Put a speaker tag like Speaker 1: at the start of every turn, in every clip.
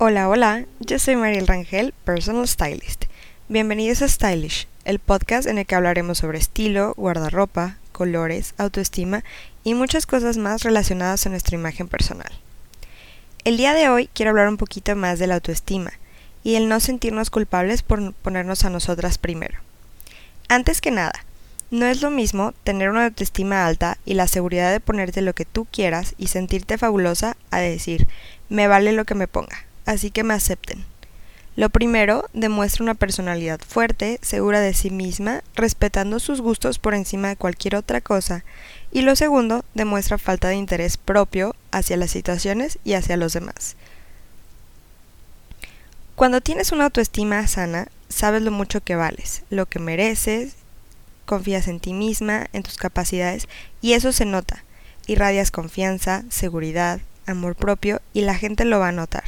Speaker 1: Hola, hola, yo soy Mariel Rangel, Personal Stylist. Bienvenidos a Stylish, el podcast en el que hablaremos sobre estilo, guardarropa, colores, autoestima y muchas cosas más relacionadas a nuestra imagen personal. El día de hoy quiero hablar un poquito más de la autoestima y el no sentirnos culpables por ponernos a nosotras primero. Antes que nada, no es lo mismo tener una autoestima alta y la seguridad de ponerte lo que tú quieras y sentirte fabulosa a decir, me vale lo que me ponga así que me acepten. Lo primero, demuestra una personalidad fuerte, segura de sí misma, respetando sus gustos por encima de cualquier otra cosa. Y lo segundo, demuestra falta de interés propio hacia las situaciones y hacia los demás. Cuando tienes una autoestima sana, sabes lo mucho que vales, lo que mereces, confías en ti misma, en tus capacidades, y eso se nota. Irradias confianza, seguridad, amor propio, y la gente lo va a notar.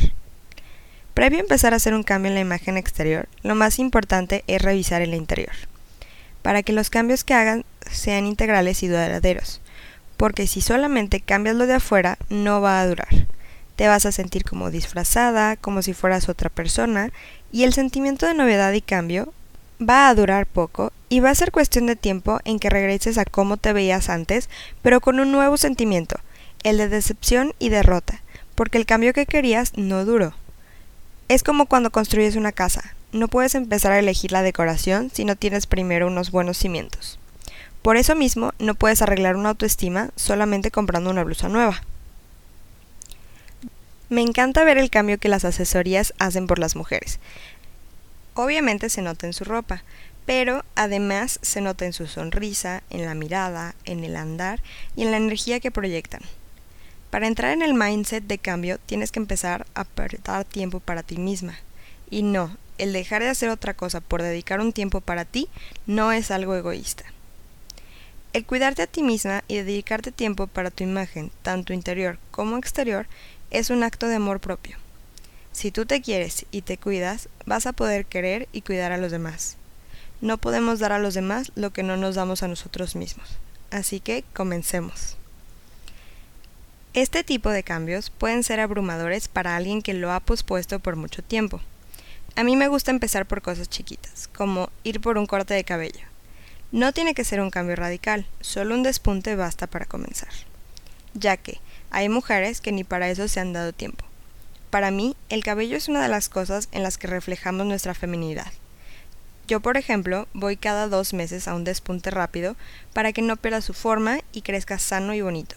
Speaker 1: Previo a empezar a hacer un cambio en la imagen exterior, lo más importante es revisar el interior, para que los cambios que hagan sean integrales y duraderos, porque si solamente cambias lo de afuera, no va a durar. Te vas a sentir como disfrazada, como si fueras otra persona, y el sentimiento de novedad y cambio va a durar poco y va a ser cuestión de tiempo en que regreses a cómo te veías antes, pero con un nuevo sentimiento, el de decepción y derrota, porque el cambio que querías no duró. Es como cuando construyes una casa. No puedes empezar a elegir la decoración si no tienes primero unos buenos cimientos. Por eso mismo, no puedes arreglar una autoestima solamente comprando una blusa nueva. Me encanta ver el cambio que las asesorías hacen por las mujeres. Obviamente se nota en su ropa, pero además se nota en su sonrisa, en la mirada, en el andar y en la energía que proyectan. Para entrar en el mindset de cambio tienes que empezar a apretar tiempo para ti misma. Y no, el dejar de hacer otra cosa por dedicar un tiempo para ti no es algo egoísta. El cuidarte a ti misma y dedicarte tiempo para tu imagen, tanto interior como exterior, es un acto de amor propio. Si tú te quieres y te cuidas, vas a poder querer y cuidar a los demás. No podemos dar a los demás lo que no nos damos a nosotros mismos. Así que comencemos. Este tipo de cambios pueden ser abrumadores para alguien que lo ha pospuesto por mucho tiempo. A mí me gusta empezar por cosas chiquitas, como ir por un corte de cabello. No tiene que ser un cambio radical, solo un despunte basta para comenzar. Ya que hay mujeres que ni para eso se han dado tiempo. Para mí, el cabello es una de las cosas en las que reflejamos nuestra feminidad. Yo, por ejemplo, voy cada dos meses a un despunte rápido para que no pierda su forma y crezca sano y bonito.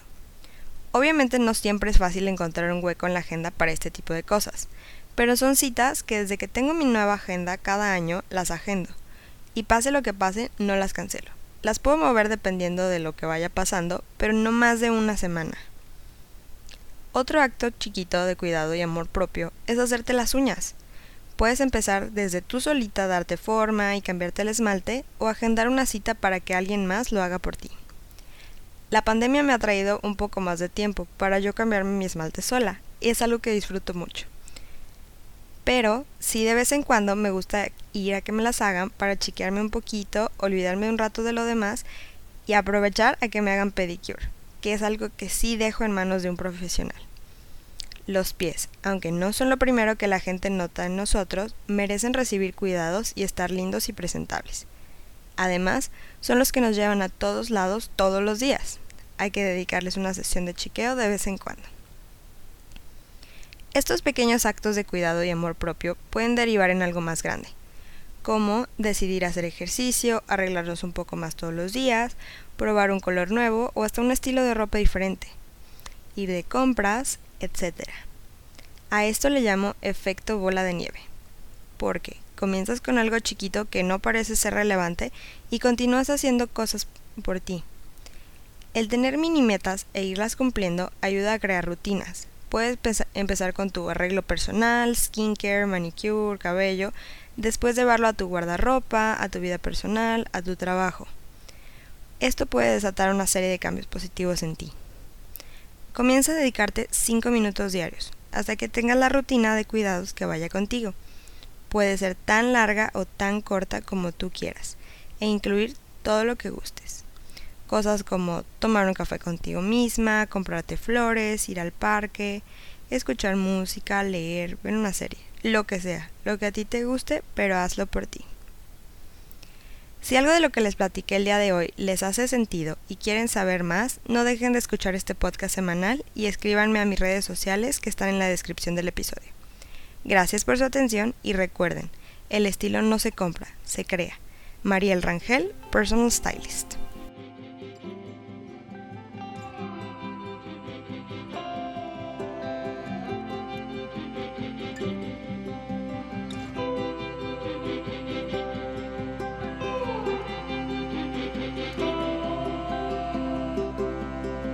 Speaker 1: Obviamente no siempre es fácil encontrar un hueco en la agenda para este tipo de cosas, pero son citas que desde que tengo mi nueva agenda cada año las agendo. Y pase lo que pase, no las cancelo. Las puedo mover dependiendo de lo que vaya pasando, pero no más de una semana. Otro acto chiquito de cuidado y amor propio es hacerte las uñas. Puedes empezar desde tú solita darte forma y cambiarte el esmalte o agendar una cita para que alguien más lo haga por ti. La pandemia me ha traído un poco más de tiempo para yo cambiarme mi esmalte sola, y es algo que disfruto mucho. Pero sí de vez en cuando me gusta ir a que me las hagan para chequearme un poquito, olvidarme un rato de lo demás y aprovechar a que me hagan pedicure, que es algo que sí dejo en manos de un profesional. Los pies, aunque no son lo primero que la gente nota en nosotros, merecen recibir cuidados y estar lindos y presentables. Además, son los que nos llevan a todos lados todos los días hay que dedicarles una sesión de chiqueo de vez en cuando. Estos pequeños actos de cuidado y amor propio pueden derivar en algo más grande, como decidir hacer ejercicio, arreglarnos un poco más todos los días, probar un color nuevo o hasta un estilo de ropa diferente, ir de compras, etc. A esto le llamo efecto bola de nieve, porque comienzas con algo chiquito que no parece ser relevante y continúas haciendo cosas por ti, el tener mini metas e irlas cumpliendo ayuda a crear rutinas. Puedes empezar con tu arreglo personal, skincare, manicure, cabello, después llevarlo a tu guardarropa, a tu vida personal, a tu trabajo. Esto puede desatar una serie de cambios positivos en ti. Comienza a dedicarte 5 minutos diarios, hasta que tengas la rutina de cuidados que vaya contigo. Puede ser tan larga o tan corta como tú quieras, e incluir todo lo que gustes. Cosas como tomar un café contigo misma, comprarte flores, ir al parque, escuchar música, leer, ver una serie, lo que sea, lo que a ti te guste, pero hazlo por ti. Si algo de lo que les platiqué el día de hoy les hace sentido y quieren saber más, no dejen de escuchar este podcast semanal y escríbanme a mis redes sociales que están en la descripción del episodio. Gracias por su atención y recuerden, el estilo no se compra, se crea. Mariel Rangel, Personal Stylist.